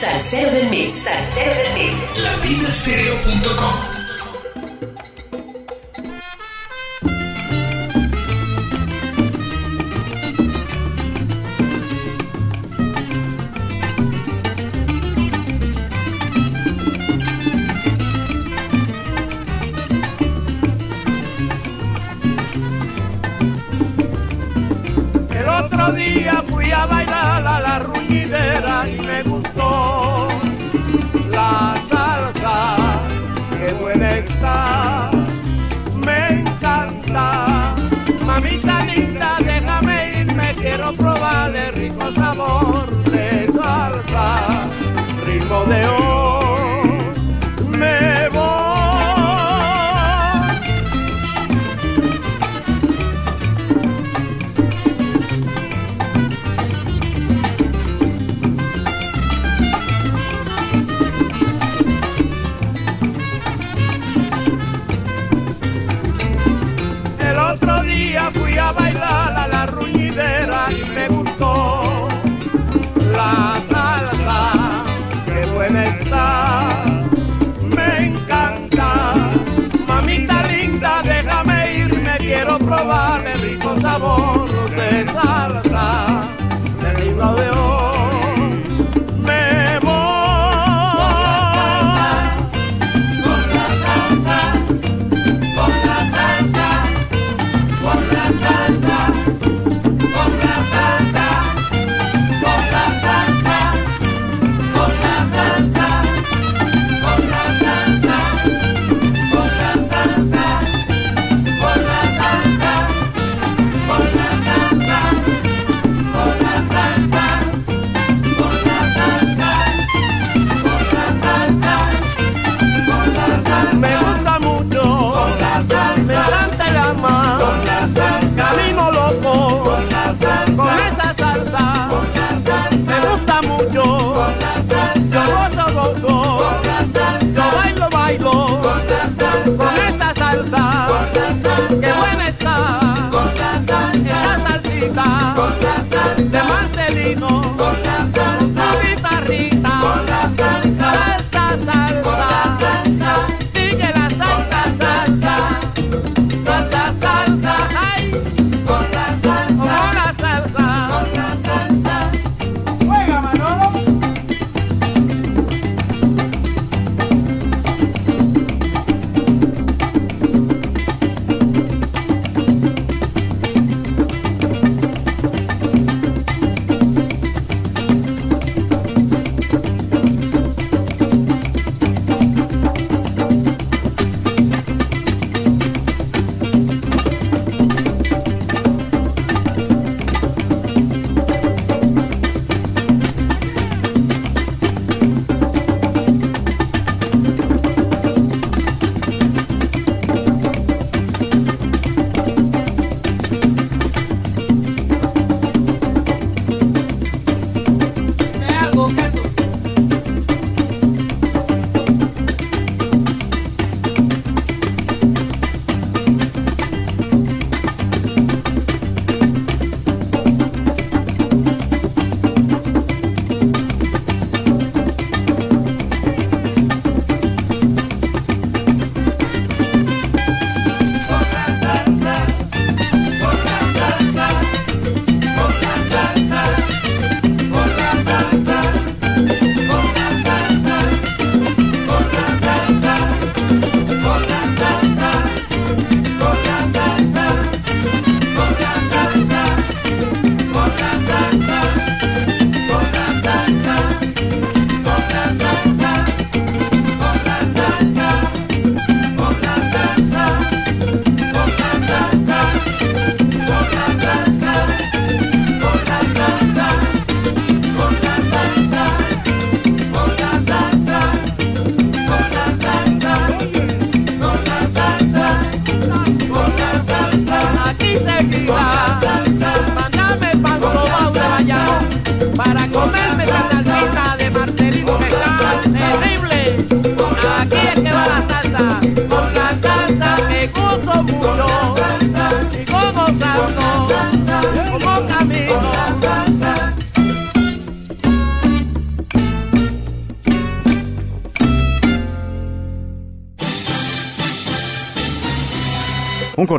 Salsero del Mix. Salsero del Mix. Latinastereo.com sabor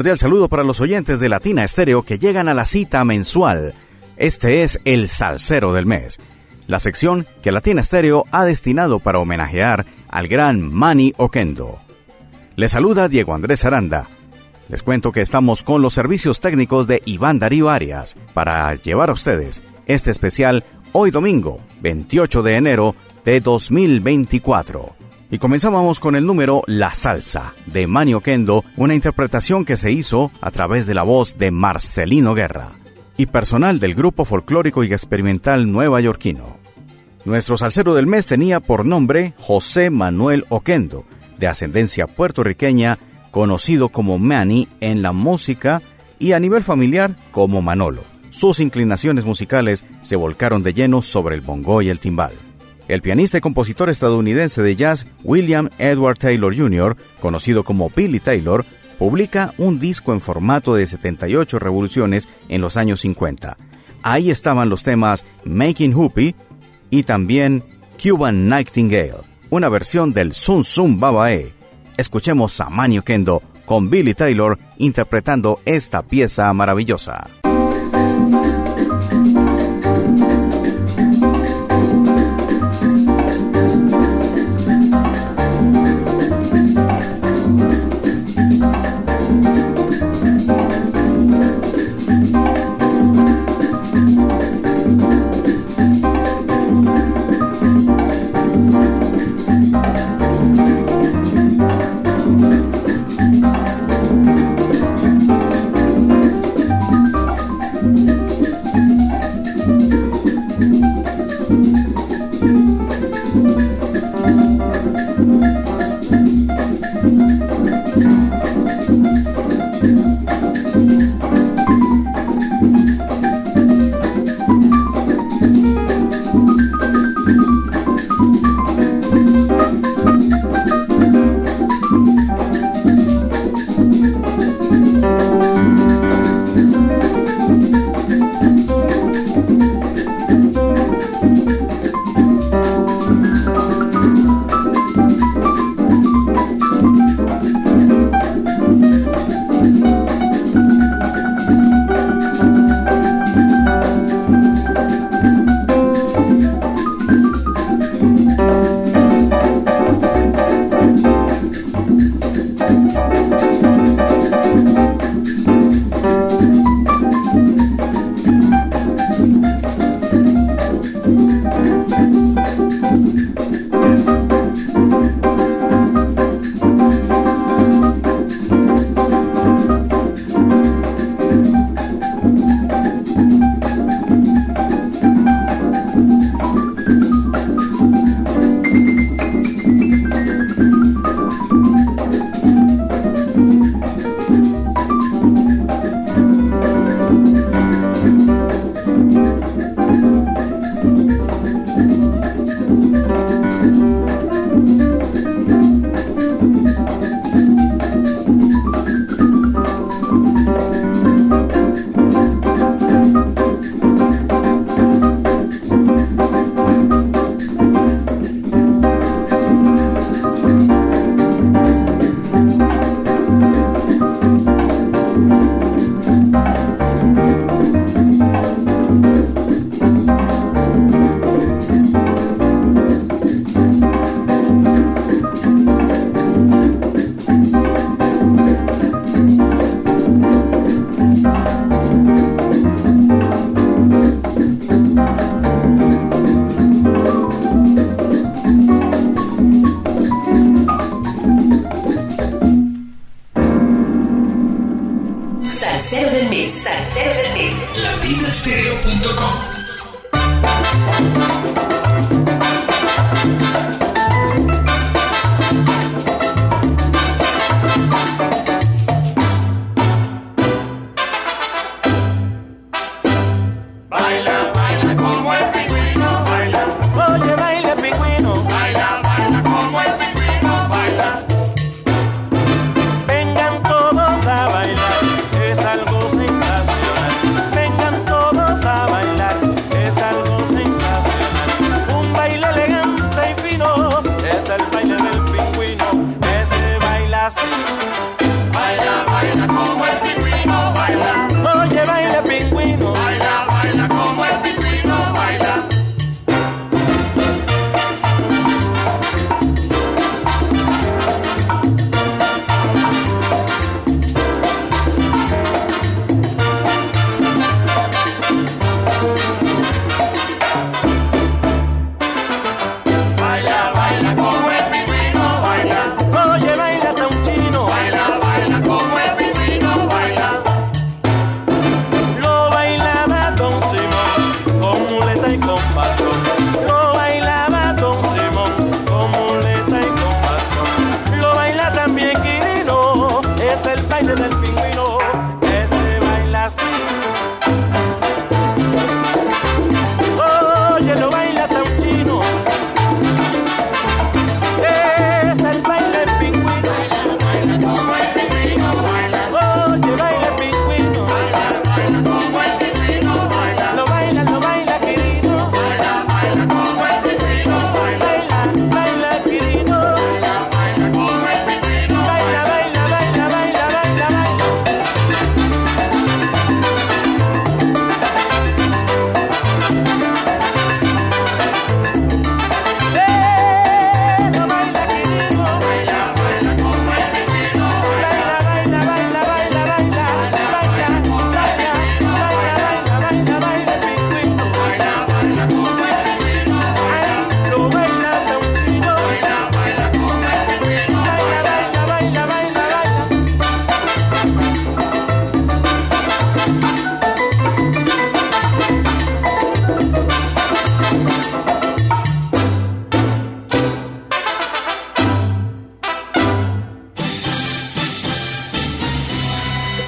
cordial saludo para los oyentes de Latina Estéreo que llegan a la cita mensual. Este es el Salsero del Mes, la sección que Latina Estéreo ha destinado para homenajear al gran Manny Oquendo. Les saluda Diego Andrés Aranda. Les cuento que estamos con los servicios técnicos de Iván Darío Arias para llevar a ustedes este especial hoy domingo, 28 de enero de 2024. Y comenzamos con el número La Salsa de Manny Oquendo, una interpretación que se hizo a través de la voz de Marcelino Guerra y personal del grupo folclórico y experimental nueva yorkino. Nuestro salsero del mes tenía por nombre José Manuel Oquendo, de ascendencia puertorriqueña, conocido como Manny en la música y a nivel familiar como Manolo. Sus inclinaciones musicales se volcaron de lleno sobre el bongo y el timbal. El pianista y compositor estadounidense de jazz William Edward Taylor Jr., conocido como Billy Taylor, publica un disco en formato de 78 revoluciones en los años 50. Ahí estaban los temas Making Hoopy y también Cuban Nightingale, una versión del Sun Sun Babae. Escuchemos a Manio Kendo con Billy Taylor interpretando esta pieza maravillosa.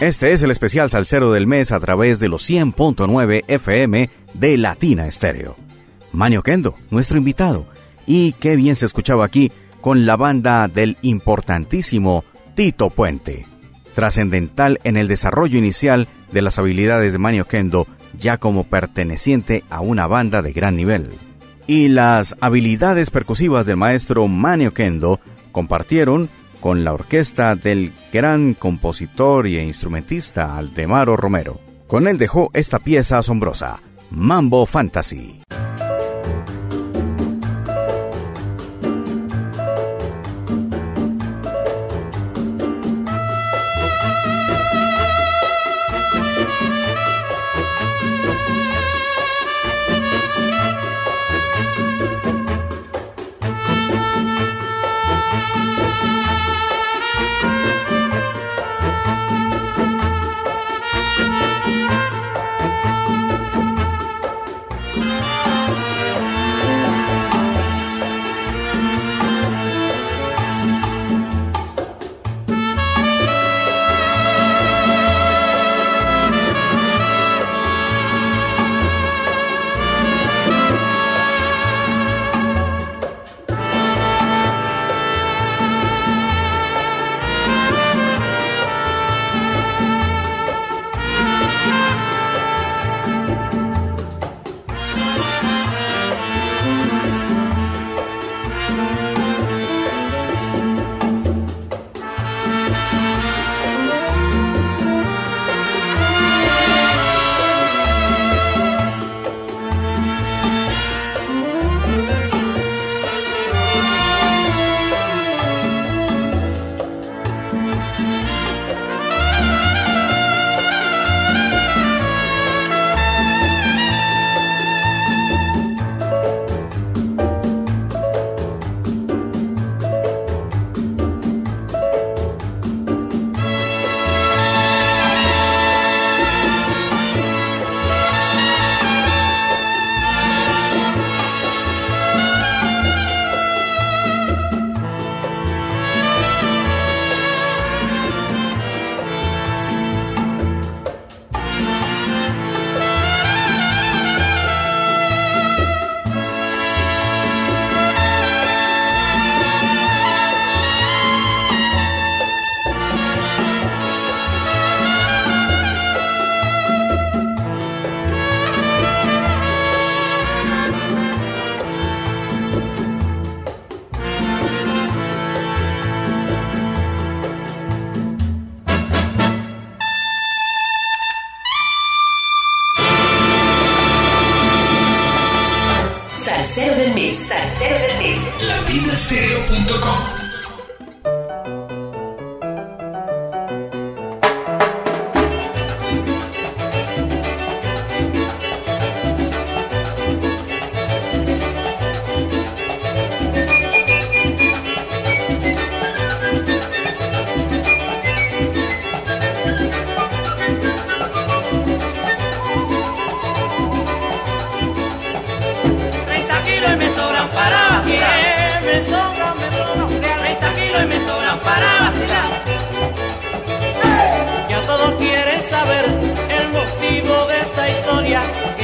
Este es el especial Salsero del mes a través de los 100.9 FM de Latina Estéreo. Manio Kendo, nuestro invitado. Y qué bien se escuchaba aquí con la banda del importantísimo Tito Puente. Trascendental en el desarrollo inicial de las habilidades de Manio Kendo, ya como perteneciente a una banda de gran nivel. Y las habilidades percusivas del maestro Manio Kendo compartieron con la orquesta del gran compositor e instrumentista Aldemaro Romero. Con él dejó esta pieza asombrosa, Mambo Fantasy.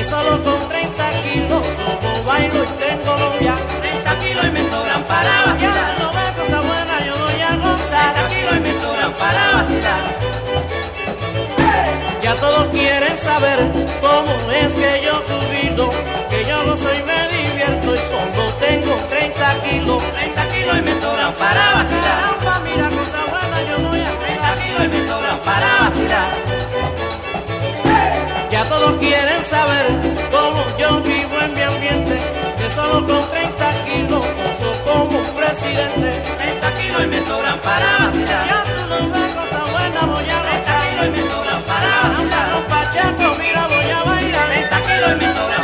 solo con 30 kilos, como bailo y tengo Colombia. 30 kilos y me sobran para vacilar. Ya no veo cosa buena, yo voy a gozar. 30 kilos y me sobran para vacilar. Ya todos quieren saber cómo es que yo cuido, que yo no soy me divierto y solo tengo 30 kilos. 30 kilos y me sobran para vacilar. Mira cosa buena, yo voy a gozar. 30 kilos y me sobran para vacilar. quieren saber cómo yo vivo en mi ambiente, que solo con 30 kilos uso como presidente. 30 kilos y me sobran para vacilar. Ya tú no ves cosa buena, voy a gozar. 30 kilos y me sobran para vacilar. Anda con Pacheco, mira, voy a bailar. 30 kilos y me sobran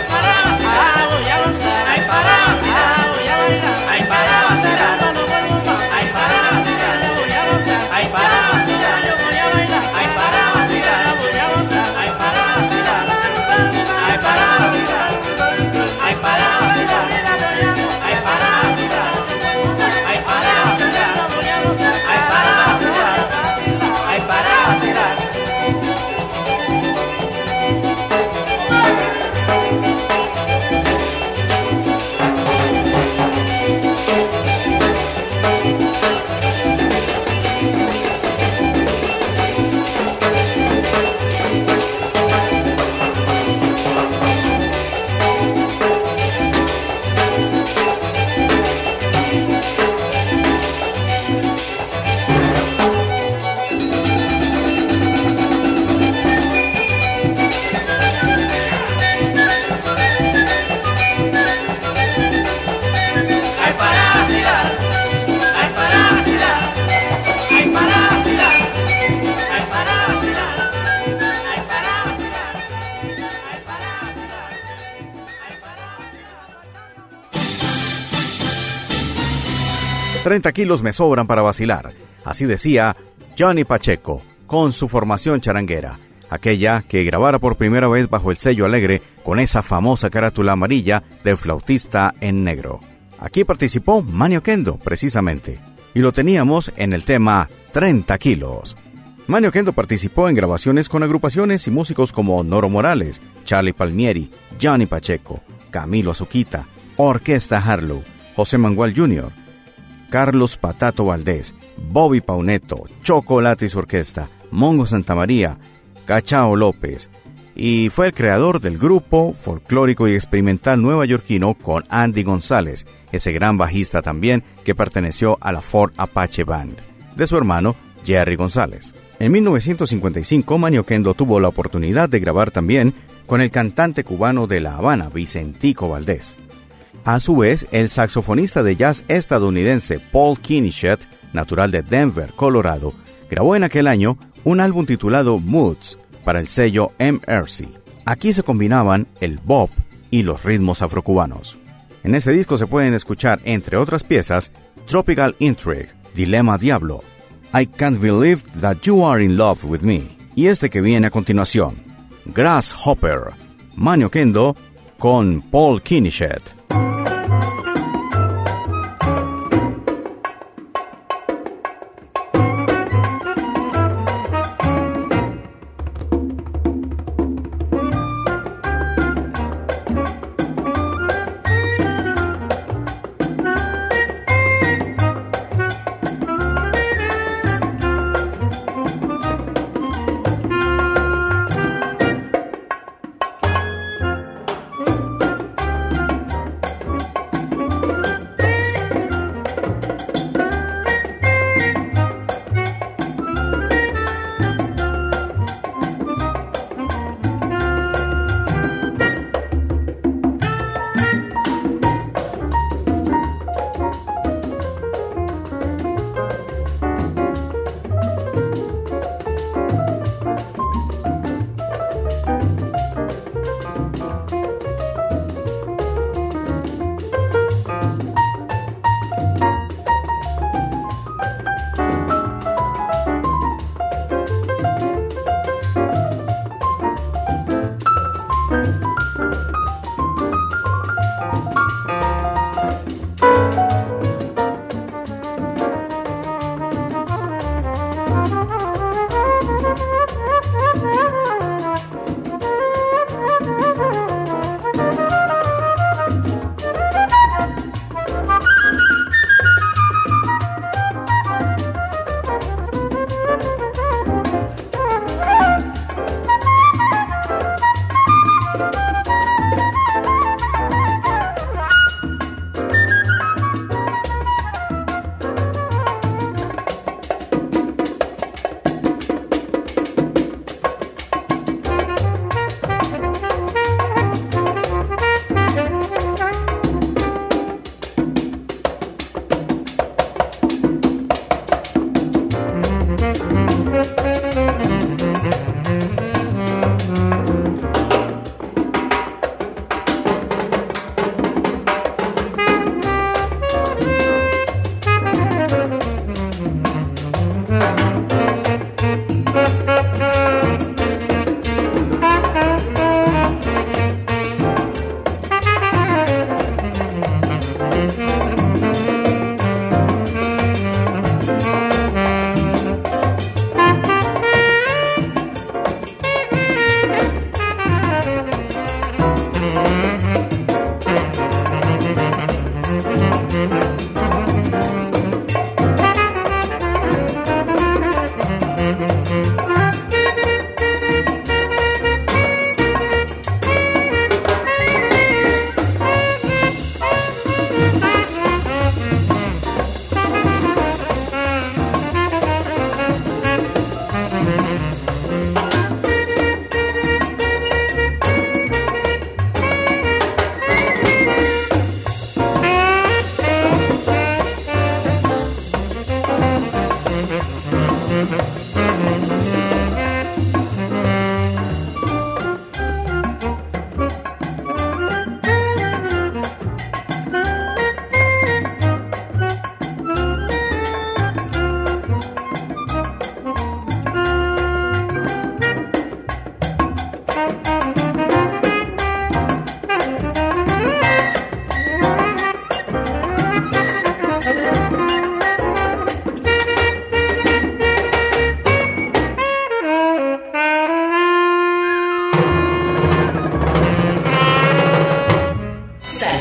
30 kilos me sobran para vacilar. Así decía Johnny Pacheco, con su formación charanguera, aquella que grabara por primera vez bajo el sello alegre con esa famosa carátula amarilla del flautista en negro. Aquí participó Manio Kendo, precisamente, y lo teníamos en el tema 30 kilos. Manio Kendo participó en grabaciones con agrupaciones y músicos como Noro Morales, Charlie Palmieri, Johnny Pacheco, Camilo Azuquita, Orquesta Harlow, José Mangual Jr., Carlos Patato Valdés, Bobby Pauneto, Chocolate y orquesta, Mongo Santamaría, Cachao López, y fue el creador del grupo folclórico y experimental nuevayorquino con Andy González, ese gran bajista también que perteneció a la Ford Apache Band, de su hermano Jerry González. En 1955, Manio Kendo tuvo la oportunidad de grabar también con el cantante cubano de La Habana, Vicentico Valdés. A su vez, el saxofonista de jazz estadounidense Paul Kinichet, natural de Denver, Colorado, grabó en aquel año un álbum titulado Moods para el sello MRC. Aquí se combinaban el bop y los ritmos afrocubanos. En este disco se pueden escuchar, entre otras piezas, Tropical Intrigue, Dilema Diablo, I Can't Believe That You Are in Love with Me, y este que viene a continuación, Grasshopper, Manio Kendo con Paul Kinichet.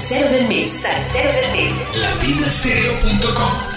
Salsero del mes. Salsero del mes. latinastereo.com.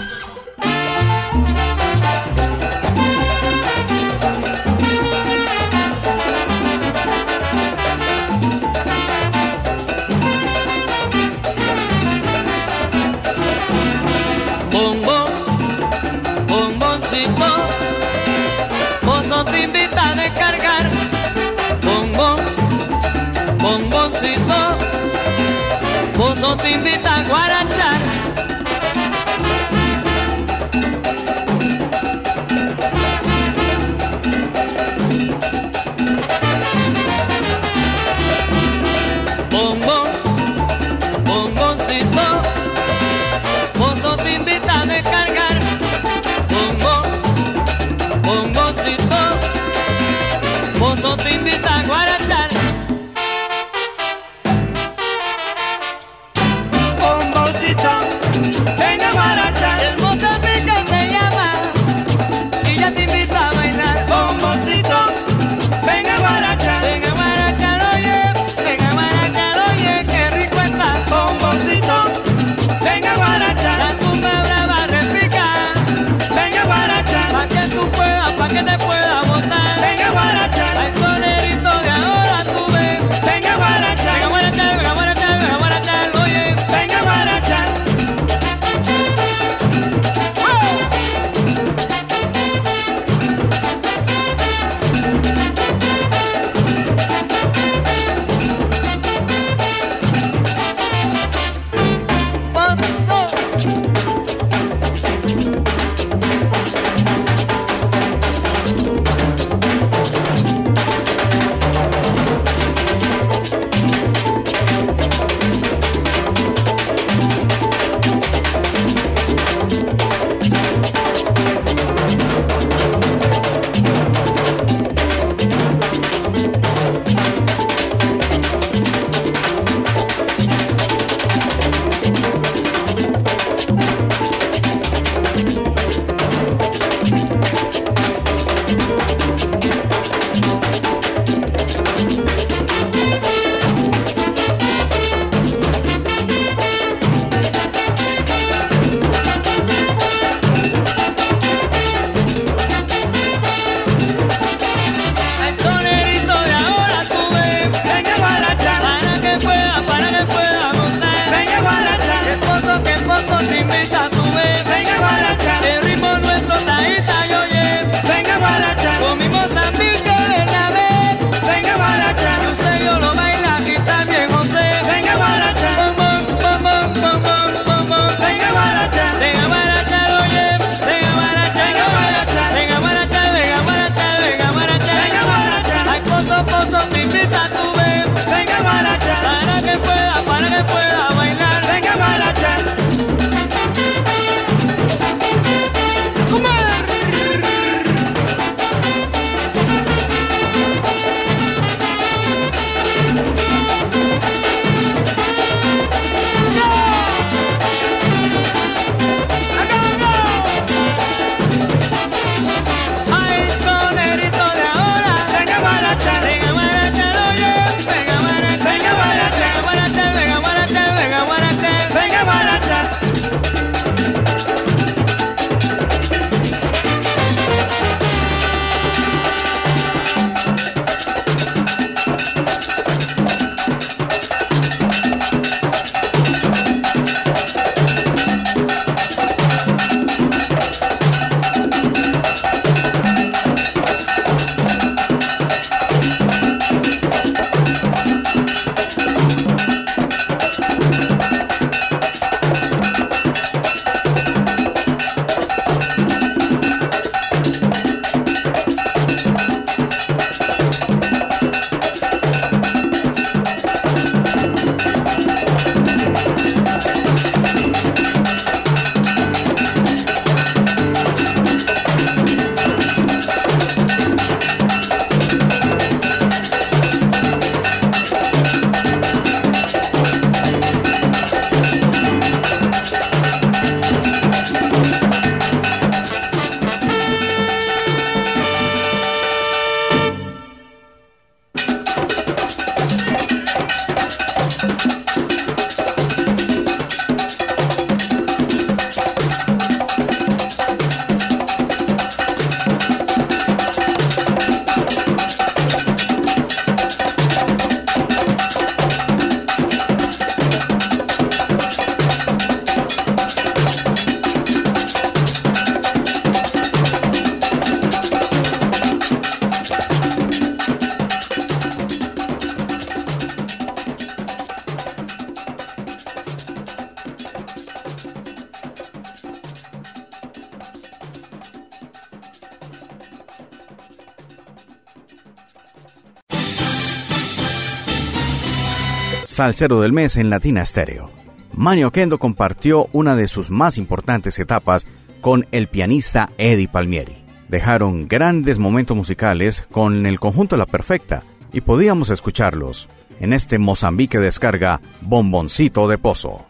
Salcero del Mes en Latina Stereo. Manny Oquendo compartió una de sus más importantes etapas con el pianista Eddie Palmieri. Dejaron grandes momentos musicales con el conjunto La Perfecta y podíamos escucharlos en este Mozambique descarga Bomboncito de Pozo.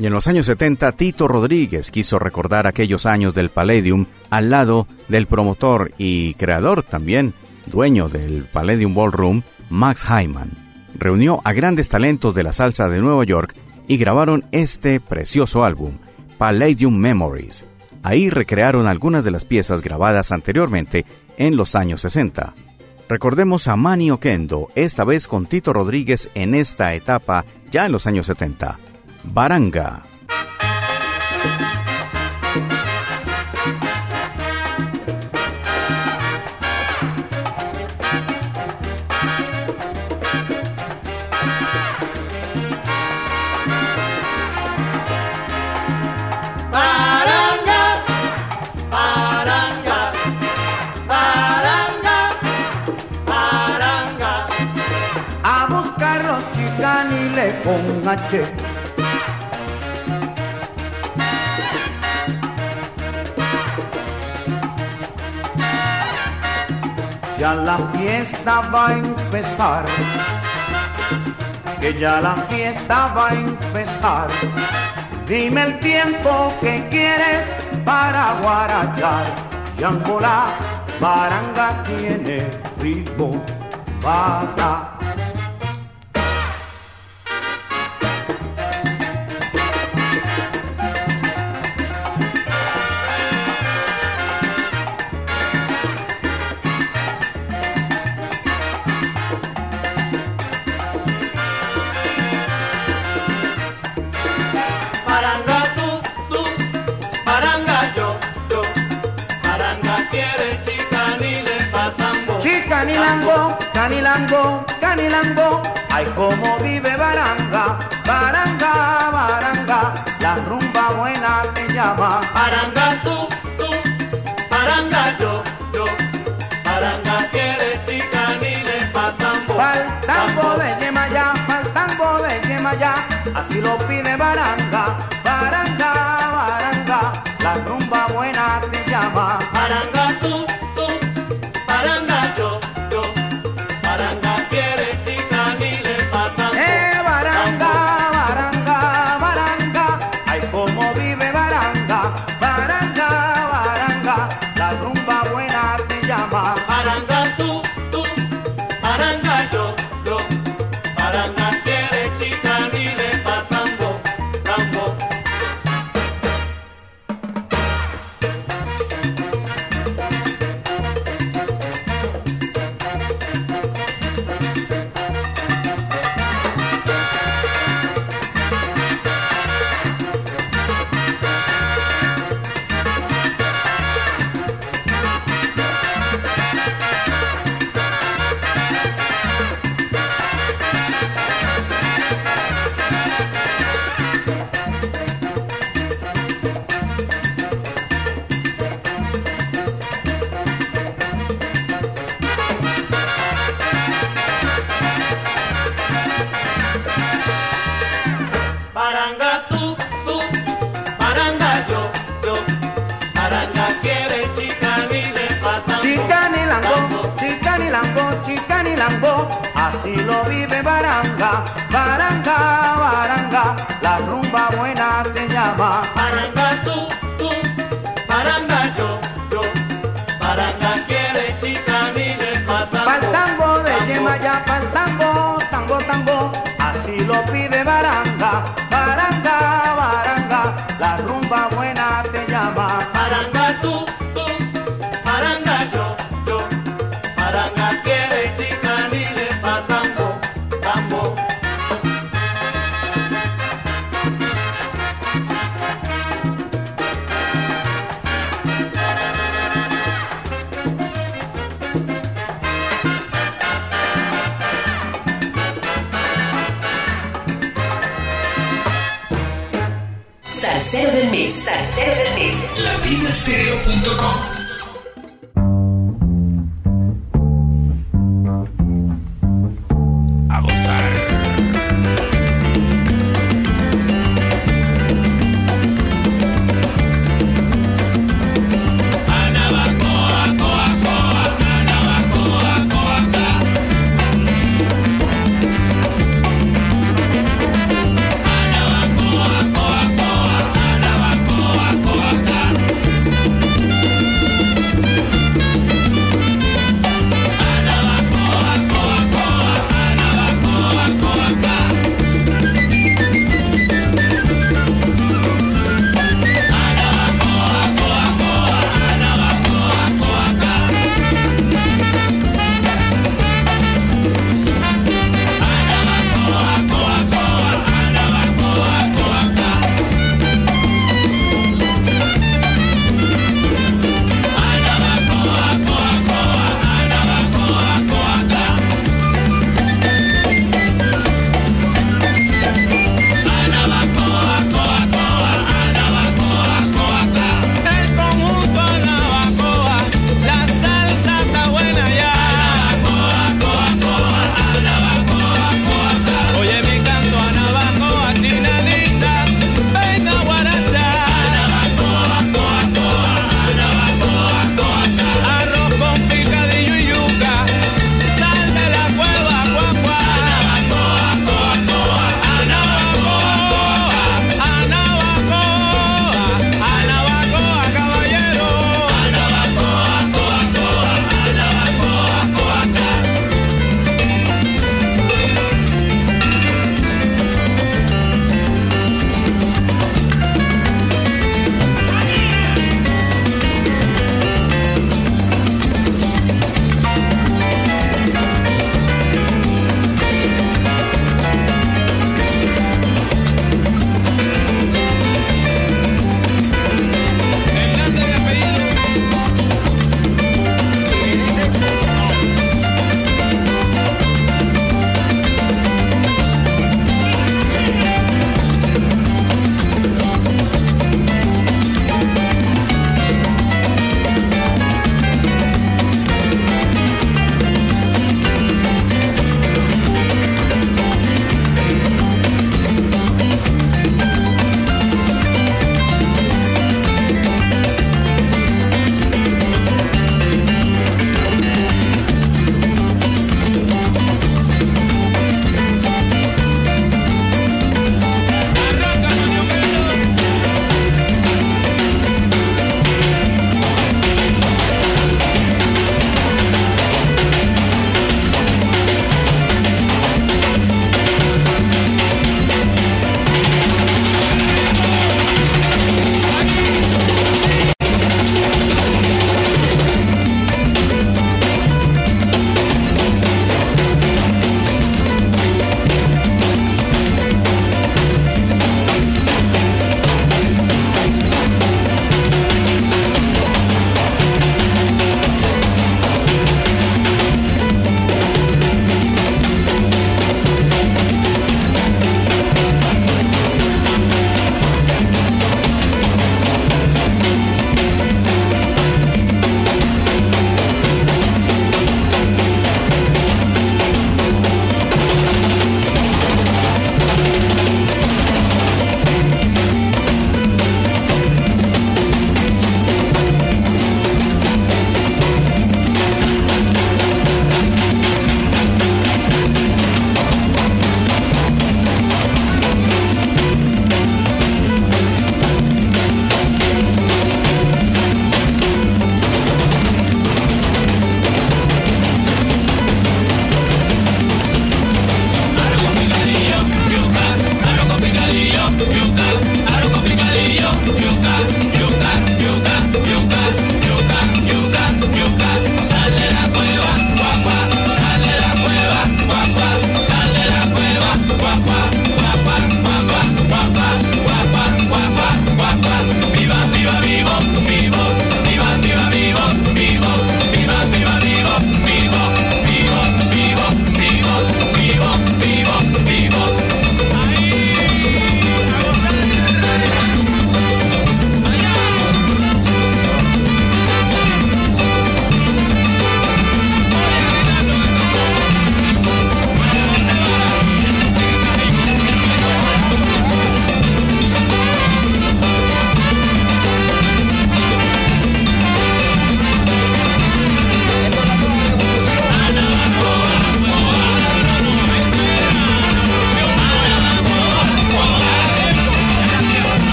Y en los años 70, Tito Rodríguez quiso recordar aquellos años del Palladium al lado del promotor y creador también, dueño del Palladium Ballroom, Max Hyman. Reunió a grandes talentos de la salsa de Nueva York y grabaron este precioso álbum, Palladium Memories. Ahí recrearon algunas de las piezas grabadas anteriormente en los años 60. Recordemos a Manny Oquendo, esta vez con Tito Rodríguez en esta etapa ya en los años 70. Baranga. Ya la fiesta va a empezar, que ya la fiesta va a empezar. Dime el tiempo que quieres para guarachar. Yangola, baranga tiene ritmo, para. Canilango, canilango, ay como vive Baranga, Baranga, Baranga, la rumba buena te llama. Paranga tú, tú, paranga yo, yo, paranga quiere chicanile patambo. Pa'l tambo de Yemayá, pa'l tambo de Yemayá, así lo pide Baranga, Baranga, llama. Paranga tú, latinastereo.com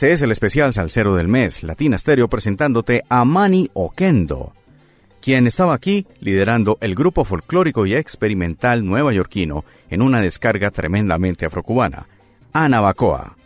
Este es el especial salsero del mes, Latina Stereo presentándote a Manny Oquendo, quien estaba aquí liderando el grupo folclórico y experimental nuevayorquino en una descarga tremendamente afrocubana, Anabacoa.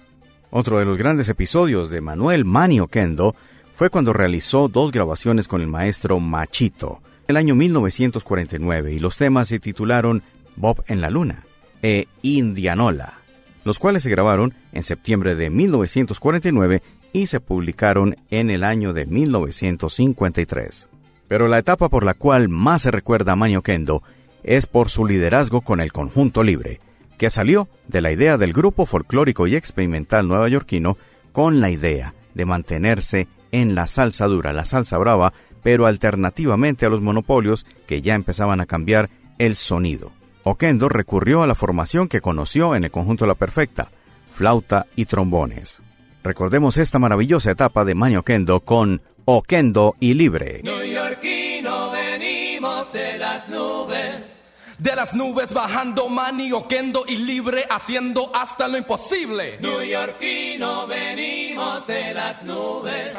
Otro de los grandes episodios de Manuel Manny Oquendo fue cuando realizó dos grabaciones con el maestro Machito, el año 1949, y los temas se titularon Bob en la Luna e Indianola los cuales se grabaron en septiembre de 1949 y se publicaron en el año de 1953. Pero la etapa por la cual más se recuerda a Maño Kendo es por su liderazgo con el conjunto libre, que salió de la idea del grupo folclórico y experimental nuevayorquino con la idea de mantenerse en la salsa dura, la salsa brava, pero alternativamente a los monopolios que ya empezaban a cambiar el sonido. Oquendo recurrió a la formación que conoció en el conjunto La Perfecta, flauta y trombones. Recordemos esta maravillosa etapa de Manny Oquendo con Oquendo y Libre. Yorkino venimos de las nubes. De las nubes bajando Manny Oquendo y Libre haciendo hasta lo imposible. Yorkino venimos de las nubes.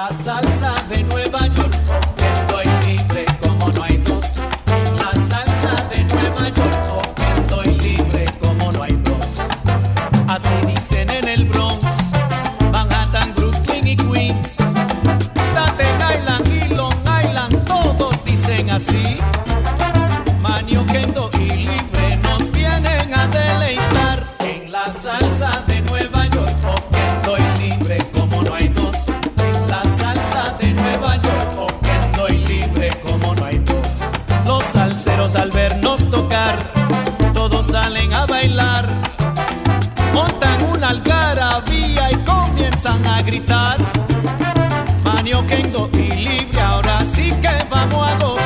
La salsa de Nueva York, estoy libre como no hay dos. La salsa de Nueva York, estoy libre como no hay dos. Así dicen en el Bronx, Manhattan, Brooklyn y Queens. Staten Island y Long Island, todos dicen así. Al vernos tocar, todos salen a bailar. Montan una algarabía y comienzan a gritar. Manio Kendo y libre, ahora sí que vamos a gozar.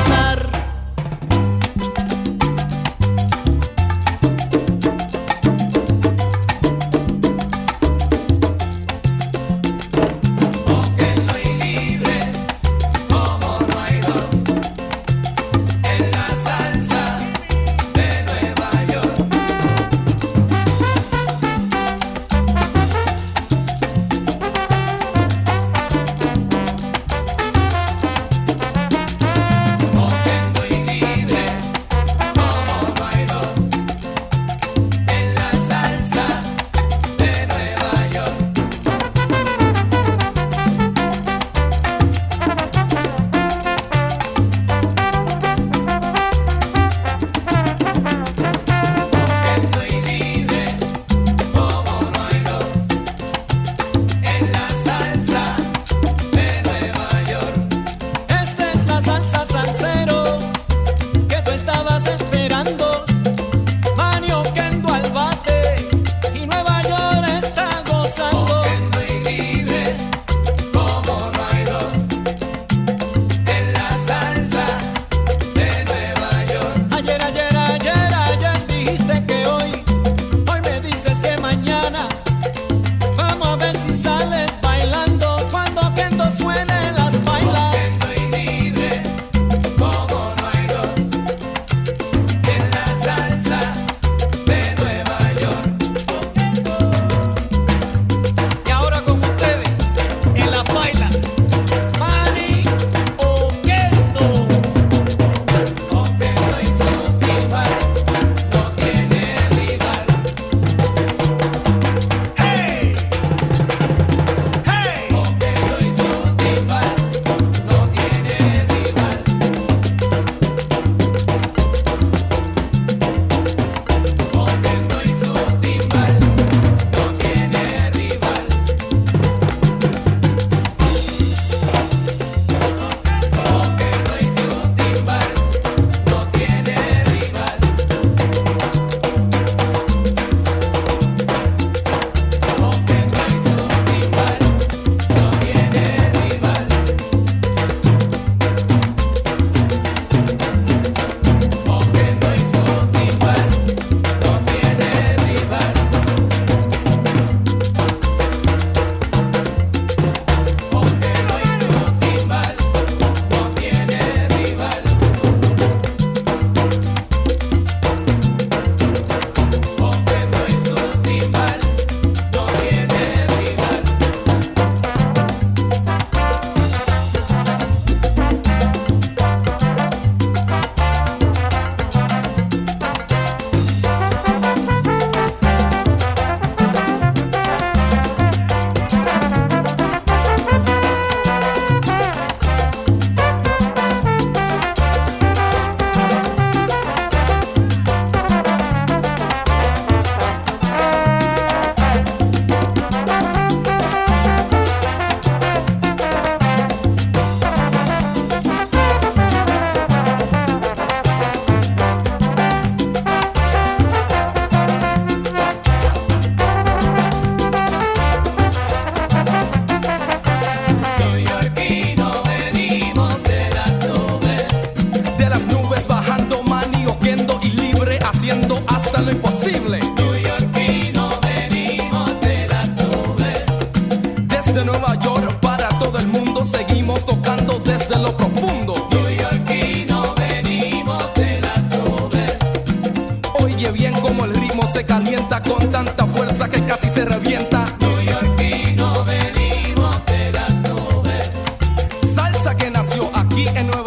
Aquí en Nueva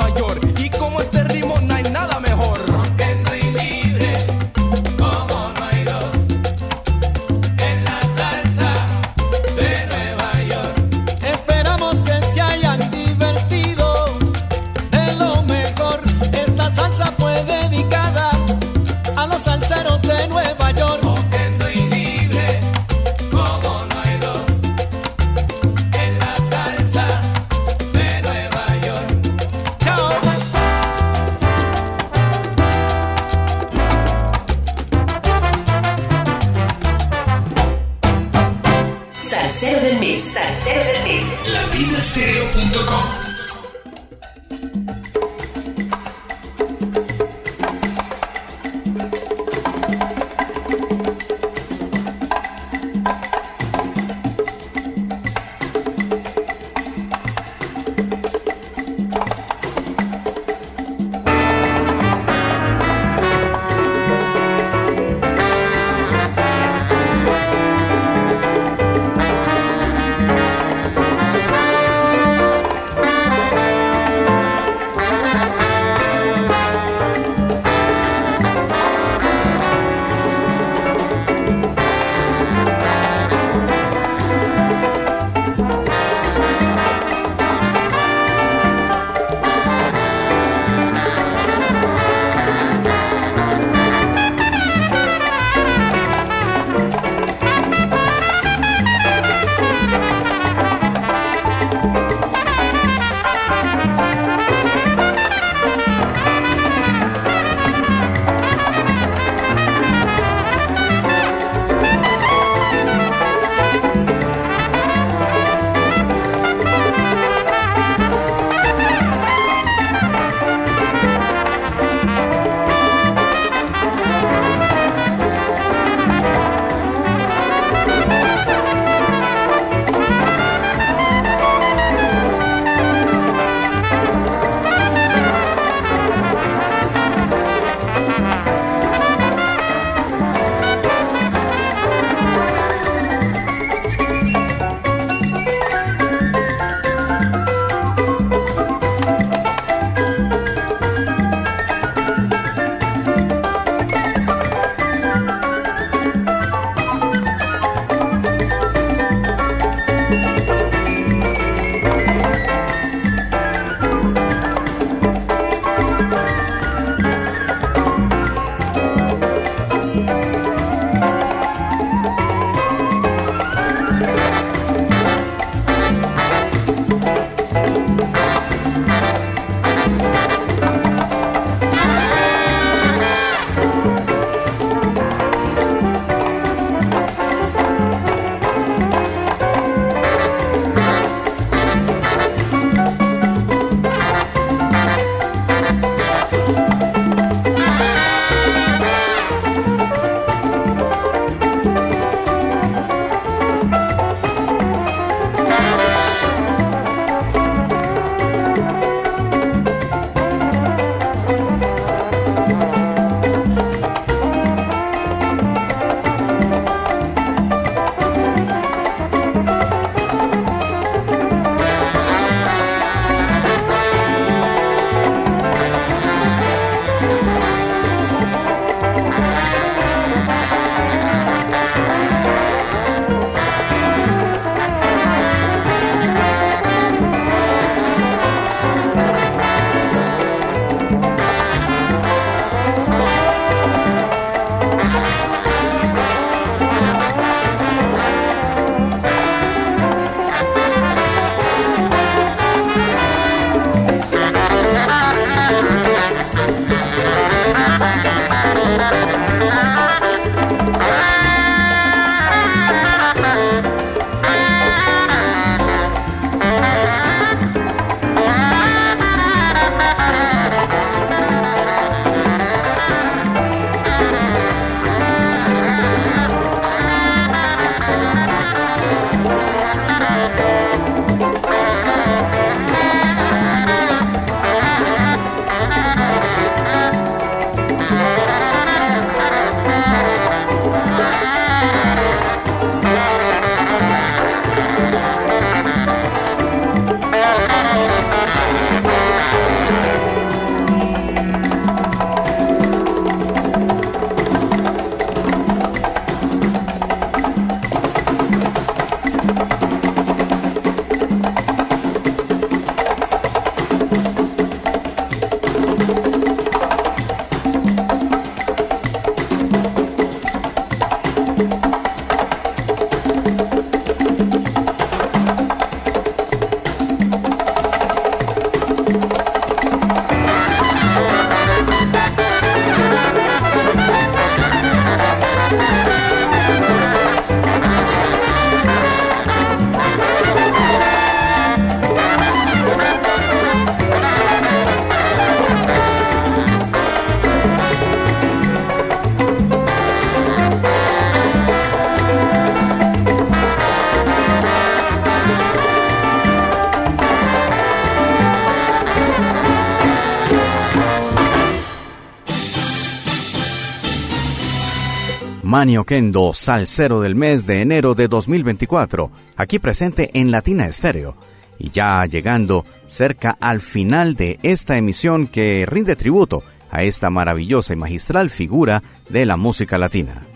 Manio Kendo, salsero del mes de enero de 2024, aquí presente en Latina Estéreo, y ya llegando cerca al final de esta emisión que rinde tributo a esta maravillosa y magistral figura de la música latina.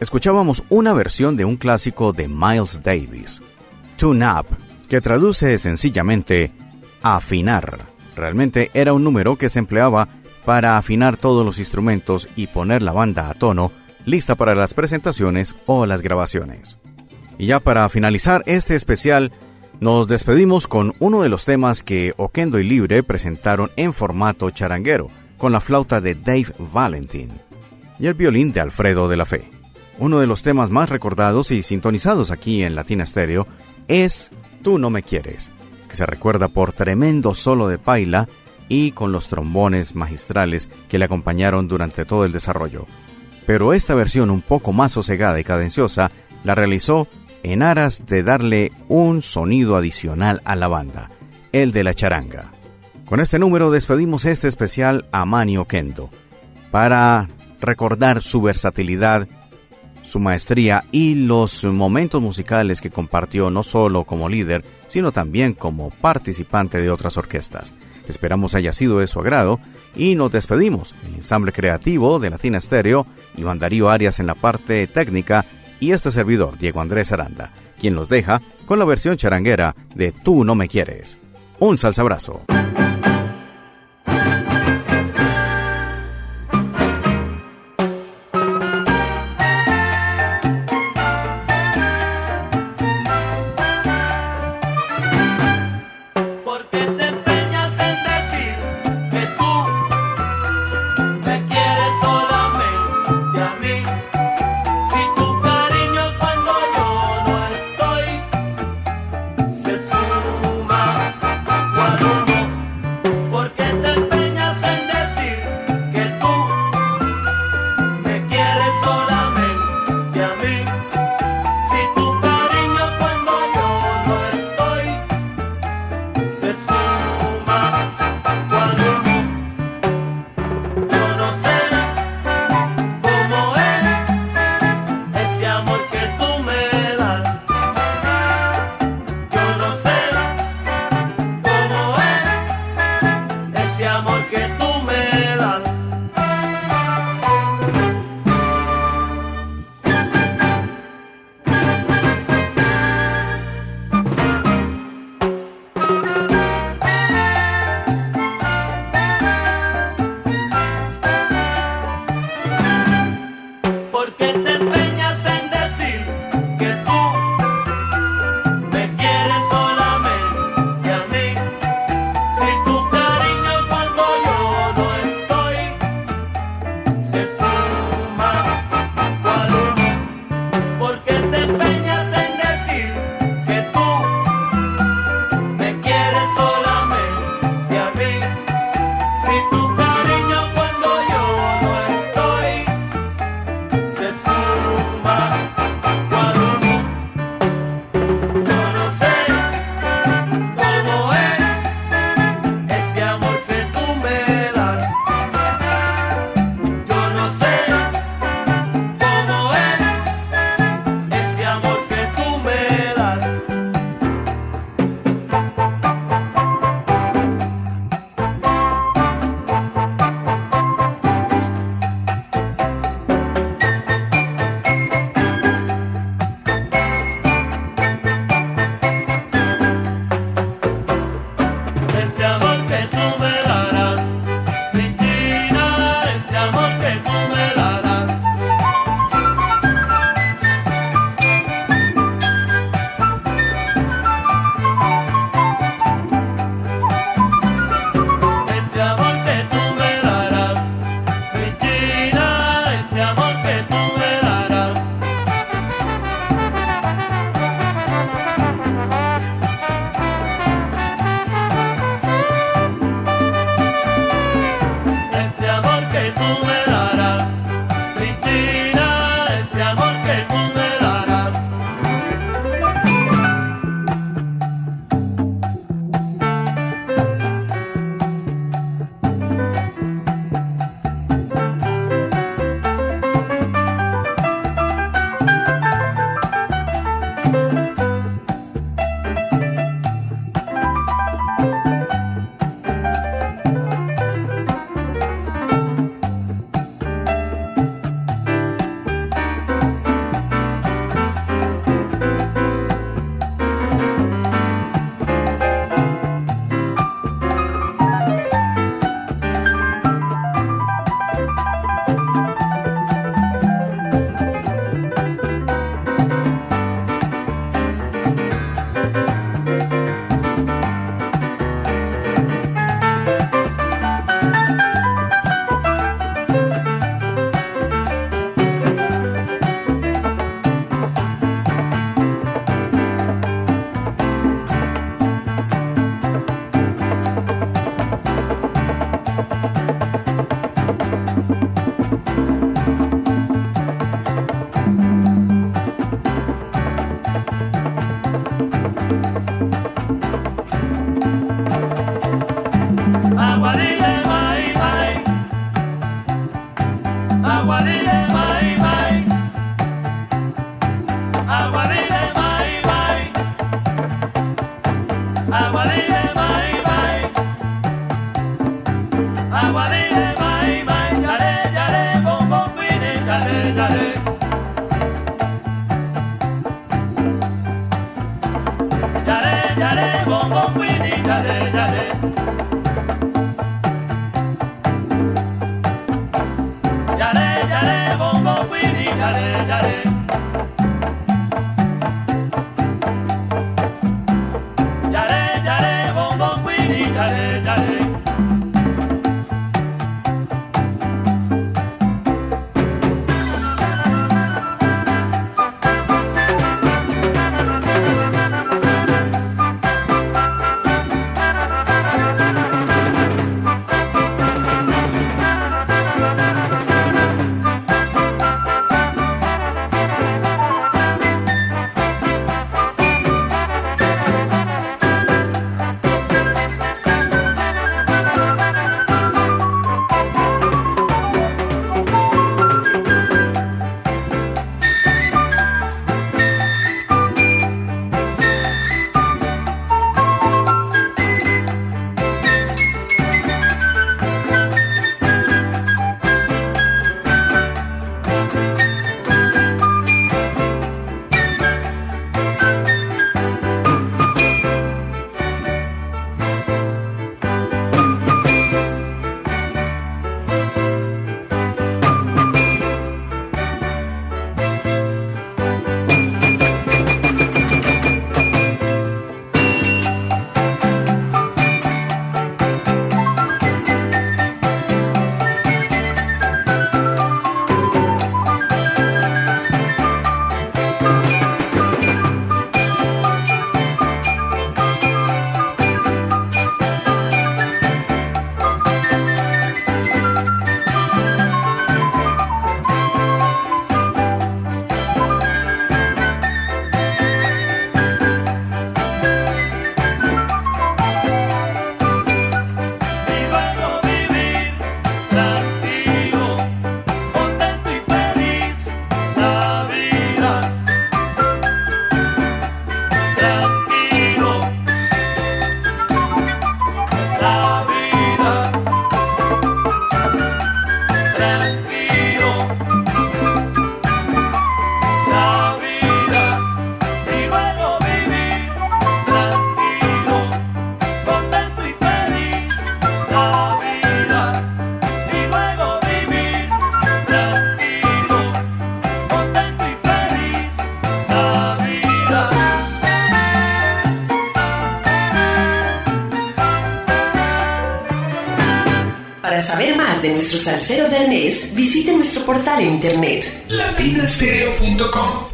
Escuchábamos una versión de un clásico de Miles Davis, Tune Up, que traduce sencillamente afinar. Realmente era un número que se empleaba para afinar todos los instrumentos y poner la banda a tono, lista para las presentaciones o las grabaciones. Y ya para finalizar este especial, nos despedimos con uno de los temas que Oquendo y Libre presentaron en formato charanguero, con la flauta de Dave Valentin y el violín de Alfredo de la Fe. Uno de los temas más recordados y sintonizados aquí en Latina Stereo es Tú no me quieres, que se recuerda por tremendo solo de paila y con los trombones magistrales que le acompañaron durante todo el desarrollo. Pero esta versión un poco más sosegada y cadenciosa la realizó en aras de darle un sonido adicional a la banda, el de la charanga. Con este número despedimos este especial a Manio Kendo, para recordar su versatilidad, su maestría y los momentos musicales que compartió no solo como líder, sino también como participante de otras orquestas. Esperamos haya sido de su agrado y nos despedimos. El ensamble creativo de Latina Stereo, Iván Darío Arias en la parte técnica y este servidor, Diego Andrés Aranda, quien los deja con la versión charanguera de Tú no me quieres. Un salsa salsero del mes, visite nuestro portal en internet. Latinastereo.com